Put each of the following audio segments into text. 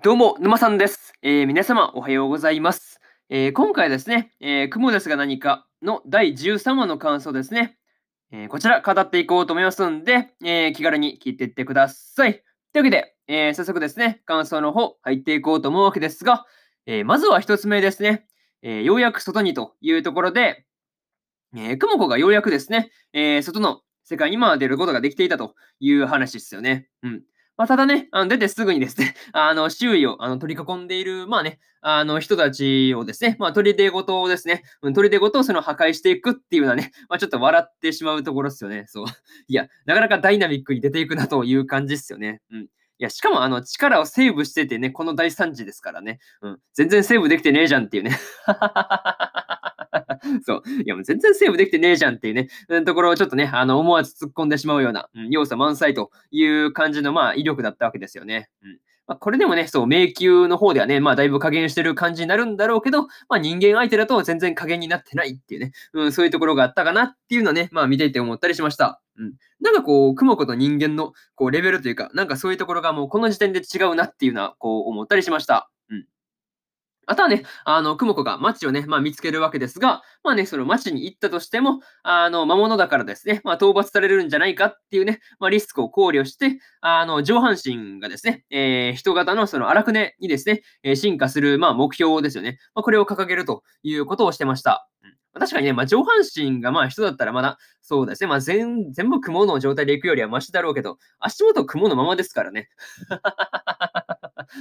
どうも、沼さんです。えー、皆様、おはようございます。えー、今回ですね、えー、雲ですが何かの第13話の感想ですね。えこちら、語っていこうと思いますんで、え気軽に聞いていってください。というわけで、え早速ですね、感想の方、入っていこうと思うわけですが、えまずは1つ目ですね、えようやく外にというところで、え雲子がようやくですね、え外の世界にま出ることができていたという話ですよね。うん。まあ、ただね、あの出てすぐにですね、あの周囲をあの取り囲んでいる、まあね、あの人たちをですね、まあ、砦ごとをですね、砦ごとをその破壊していくっていうのはね、まあ、ちょっと笑ってしまうところですよね。そう。いや、なかなかダイナミックに出ていくなという感じですよね。うん。いや、しかもあの力をセーブしててね、この大惨事ですからね。うん。全然セーブできてねえじゃんっていうね。そう。いや、もう全然セーブできてねえじゃんっていうね、うん、ところをちょっとね、あの、思わず突っ込んでしまうような、うん、要素満載という感じの、まあ、威力だったわけですよね。うん。まあ、これでもね、そう、迷宮の方ではね、まあ、だいぶ加減してる感じになるんだろうけど、まあ、人間相手だと全然加減になってないっていうね、うん、そういうところがあったかなっていうのはね、まあ、見ていて思ったりしました。うん。なんかこう、雲子と人間の、こう、レベルというか、なんかそういうところがもうこの時点で違うなっていうのは、こう、思ったりしました。あとはね、あの、クモコが町をね、まあ、見つけるわけですが、まあね、その町に行ったとしても、あの、魔物だからですね、まあ、討伐されるんじゃないかっていうね、まあ、リスクを考慮して、あの、上半身がですね、えー、人型のその荒くねにですね、えー、進化する、まあ、目標ですよね。まあ、これを掲げるということをしてました。うん確かにね、まあ、上半身がまあ人だったらまだ、そうですね、まあ全、全部雲の状態で行くよりはマシだろうけど、足元雲のままですからね。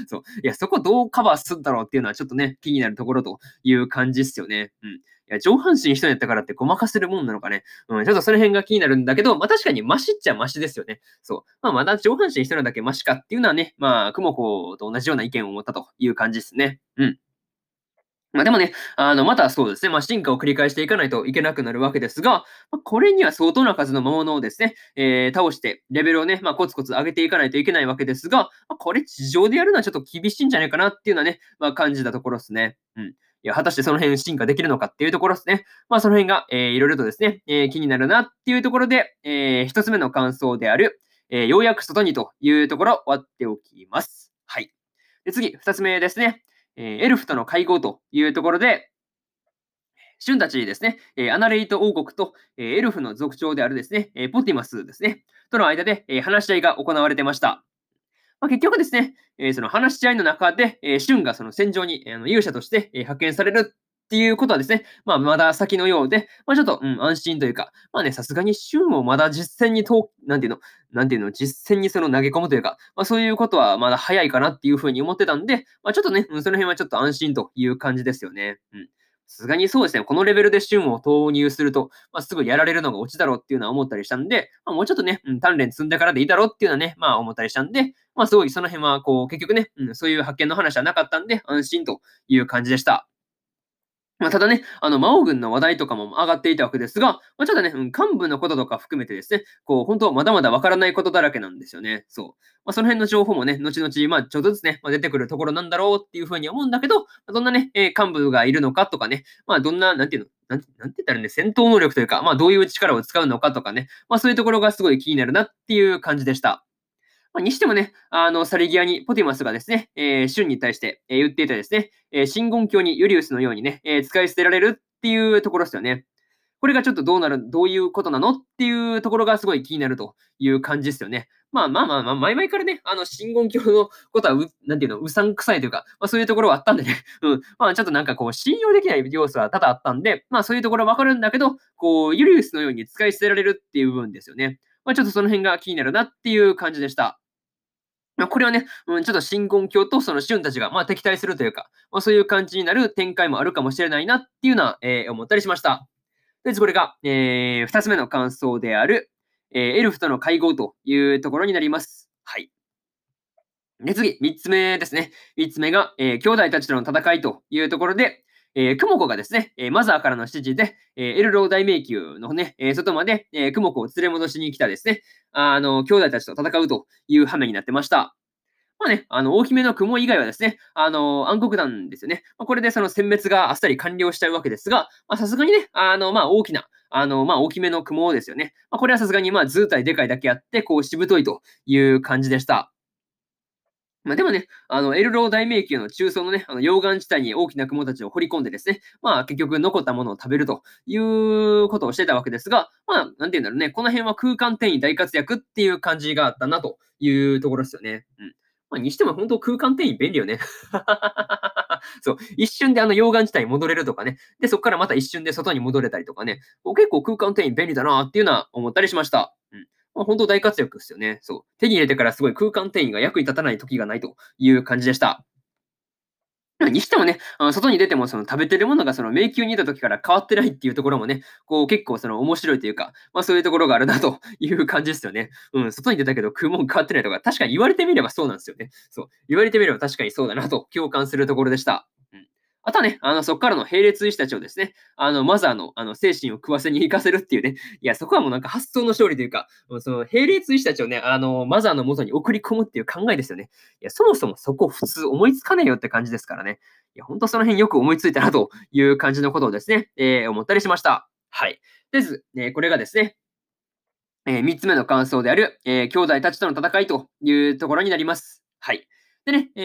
そう。いや、そこどうカバーするんだろうっていうのはちょっとね、気になるところという感じっすよね。うん。いや、上半身人やったからってごまかせるもんなのかね。うん、ちょっとその辺が気になるんだけど、まあ確かにマシっちゃマシですよね。そう。まあまだ上半身人だけマシかっていうのはね、まあ、雲子と同じような意見を持ったという感じですね。うん。まあ、でもね、あの、またそうですね、まあ、進化を繰り返していかないといけなくなるわけですが、まあ、これには相当な数の魔物をですね、えー、倒して、レベルをね、まあ、コツコツ上げていかないといけないわけですが、ま、これ地上でやるのはちょっと厳しいんじゃないかなっていうのはね、まあ、感じたところですね。うん。いや、果たしてその辺進化できるのかっていうところですね。まあ、その辺が、えー、いろいろとですね、えー、気になるなっていうところで、えー、一つ目の感想である、えー、ようやく外にというところ、終わっておきます。はい。で次、二つ目ですね。え、エルフとの会合というところで、シュンたちですね、えアナレイト王国と、えエルフの族長であるですね、えポティマスですね、との間で、え話し合いが行われてました。まあ、結局ですね、えその話し合いの中で、えシュンがその戦場に、あの勇者として、え派遣されるっていうことはですね、まあ、まだ先のようで、まあ、ちょっと、うん、安心というか、まあね、さすがにシュンをまだ実戦にと、なんていうの、なんていうの、実戦にその投げ込むというか、まあ、そういうことはまだ早いかなっていうふうに思ってたんで、まあ、ちょっとね、うん、その辺はちょっと安心という感じですよね。うん。さすがにそうですね、このレベルで旬を投入すると、まあ、すぐやられるのがオチだろうっていうのは思ったりしたんで、まあ、もうちょっとね、うん、鍛錬積んでからでいいだろうっていうのはね、まあ思ったりしたんで、まあすごいその辺は、こう、結局ね、うん、そういう発見の話はなかったんで、安心という感じでした。ま、ただね、あの、魔王軍の話題とかも上がっていたわけですが、まあ、ちょっとね、うん、幹部のこととか含めてですね、こう、本当まだまだわからないことだらけなんですよね。そう。まあ、その辺の情報もね、後々、まあ、ちょっとずつね、まあ、出てくるところなんだろうっていうふうに思うんだけど、どんなね、えー、幹部がいるのかとかね、まあ、どんな、なんていうの、なんてなんて言ったらね、戦闘能力というか、まあ、どういう力を使うのかとかね、まあ、そういうところがすごい気になるなっていう感じでした。まあ、にしてもね、あの、去り際にポティマスがですね、えー、シュンに対して、えー、言っていたですね、えー、真言教にユリウスのようにね、えー、使い捨てられるっていうところですよね。これがちょっとどうなる、どういうことなのっていうところがすごい気になるという感じですよね。まあまあまあまあ、前々からね、あの、真言教のことはう、なんていうの、うさんくさいというか、まあそういうところはあったんでね、うん。まあちょっとなんかこう、信用できない要素は多々あったんで、まあそういうところはわかるんだけど、こう、ユリウスのように使い捨てられるっていう部分ですよね。まあちょっとその辺が気になるなっていう感じでした。ま、これはね、うん、ちょっと真言教とそのンたちが、まあ、敵対するというか、まあ、そういう感じになる展開もあるかもしれないなっていうのは、えー、思ったりしました。で、これが、えー、2つ目の感想である、えー、エルフとの会合というところになります。はい。で、次、3つ目ですね。3つ目が、えー、兄弟たちとの戦いというところで、えー、クモコがですね、えー、マザーからの指示で、えー、エルロー大迷宮のね、えー、外まで、えー、クモコを連れ戻しに来たですね、あの、兄弟たちと戦うという羽目になってました。まあね、あの、大きめの雲以外はですね、あの、暗黒弾ですよね。まあ、これでその殲滅があっさり完了しちゃうわけですが、まあ、さすがにね、あの、まあ、大きな、あの、まあ、大きめの雲ですよね。まあ、これはさすがに、まあ、図体でかいだけあって、こう、しぶといという感じでした。まあ、でもね、あの、エルロー大迷宮の中層のね、あの溶岩地帯に大きな雲たちを掘り込んでですね、まあ結局残ったものを食べるということをしてたわけですが、まあ、なんて言うんだろうね、この辺は空間転移大活躍っていう感じがあったなというところですよね。うん。まあ、にしても本当空間転移便利よね。そう、一瞬であの溶岩地帯に戻れるとかね。で、そこからまた一瞬で外に戻れたりとかね。結構空間転移便利だなっていうのは思ったりしました。うん。まあ、本当大活躍ですよね。そう。手に入れてからすごい空間転移が役に立たない時がないという感じでした。にしてもね、あの外に出てもその食べてるものがその迷宮にいた時から変わってないっていうところもね、こう結構その面白いというか、まあそういうところがあるなという感じですよね。うん、外に出たけど食うもん変わってないとか、確かに言われてみればそうなんですよね。そう。言われてみれば確かにそうだなと共感するところでした。あとはね、あの、そこからの並列医師たちをですね、あの、マザーの、あの、精神を食わせに行かせるっていうね、いや、そこはもうなんか発想の勝利というか、その、並列医師たちをね、あの、マザーの元に送り込むっていう考えですよね。いや、そもそもそこ普通思いつかねえよって感じですからね。いや、ほんとその辺よく思いついたなという感じのことをですね、えー、思ったりしました。はい。です、えこれがですね、えー、3つ目の感想である、えー、兄弟たちとの戦いというところになります。はい。でね、え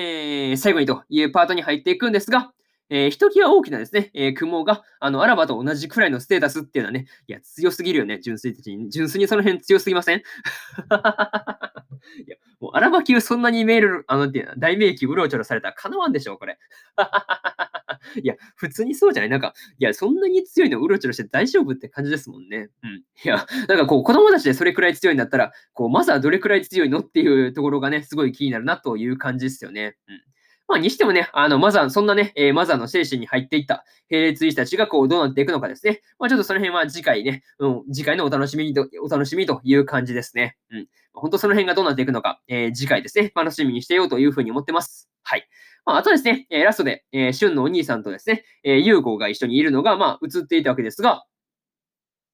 ー、最後にというパートに入っていくんですが、えー、ひときわ大きなですね、えー、蜘蛛が、あの、アラバと同じくらいのステータスっていうのはね、いや、強すぎるよね、純粋的に。純粋にその辺強すぎません？いや、もうアラバ級そんなにメール、あの、っていう大名機うろうちょろされたらかなわんでしょう、これ。いや、普通にそうじゃない？なんか、いや、そんなに強いのうろちょろして大丈夫って感じですもんね。うん。いや、なんかこう、子供たちでそれくらい強いんだったら、こう、まずはどれくらい強いのっていうところがね、すごい気になるなという感じですよね。うん。まあ、にしてもね、あの、マザー、そんなね、えー、マザーの精神に入っていった並列医師たちがこう、どうなっていくのかですね。まあ、ちょっとその辺は次回ね、うん、次回のお楽しみと、お楽しみという感じですね。うん。本当その辺がどうなっていくのか、えー、次回ですね、楽しみにしてようというふうに思ってます。はい。まあ、あとですね、えー、ラストで、えー、シュンのお兄さんとですね、えー、ユーゴが一緒にいるのが、まあ、映っていたわけですが、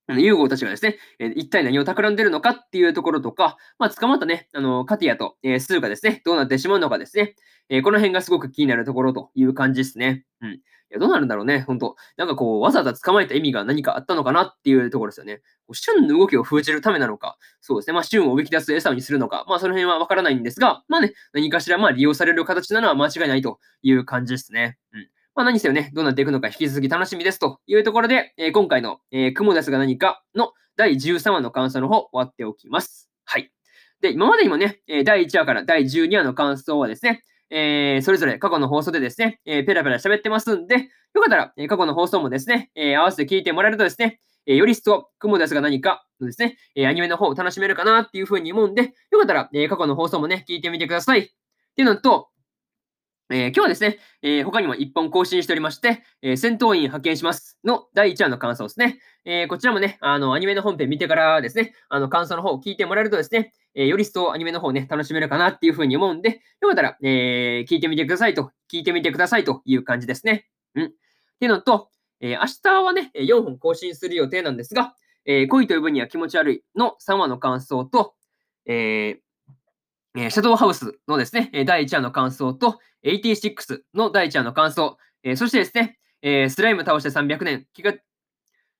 ユーゴーたちがですね、えー、一体何を企んでるのかっていうところとか、まあ、捕まったね、あの、カティアと、えー、スーがですね、どうなってしまうのかですね、えー、この辺がすごく気になるところという感じですね。うん。いや、どうなるんだろうね、本当なんかこう、わざわざ捕まえた意味が何かあったのかなっていうところですよね。旬の動きを封じるためなのか、そうですね、まあ、旬をおびき出す餌にするのか、まあ、その辺はわからないんですが、まあね、何かしらまあ利用される形なのは間違いないという感じですね。うん。まあ、何せよね、どうなっていくのか引き続き楽しみですというところで、えー、今回の、えー、雲ですが何かの第13話の感想の方終わっておきます。はい。で、今までにもね、え第1話から第12話の感想はですね、えー、それぞれ過去の放送でですね、え、ペラペラ喋ってますんで、よかったら、え、過去の放送もですね、え、合わせて聞いてもらえるとですね、え、より一層、雲ですが何かのですね、え、アニメの方を楽しめるかなっていうふうに思うんで、よかったら、え、過去の放送もね、聞いてみてください。っていうのと、えー、今日はですね、えー、他にも1本更新しておりまして、えー、戦闘員派遣しますの第1話の感想ですね。えこちらもね、あの、アニメの本編見てからですね、あの、感想の方を聞いてもらえるとですね、えより一層アニメの方ね、楽しめるかなっていうふうに思うんで、よかったら、え聞いてみてくださいと、聞いてみてくださいという感じですね。うん。っていうのと、え明日はね、4本更新する予定なんですが、え恋という分には気持ち悪いの3話の感想と、えー、シャドウハウスのですね、第1話の感想と、86の第1話の感想、えそしてですね、えスライム倒して300年、気が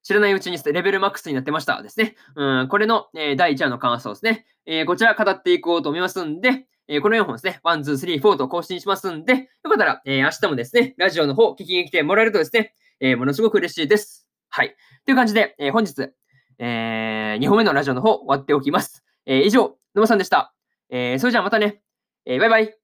知らないうちにレベルマックスになってましたですね。うん、これの、え第1話の感想ですね。えこちら語っていこうと思いますんで、えこの4本ですね、1、2、3、4と更新しますんで、よかったら、え明日もですね、ラジオの方聞きに来てもらえるとですね、えものすごく嬉しいです。はい。という感じで、え本日、え2本目のラジオの方終わっておきます。え以上、野間さんでした。えー、それじゃあまたね。えー、バイバイ。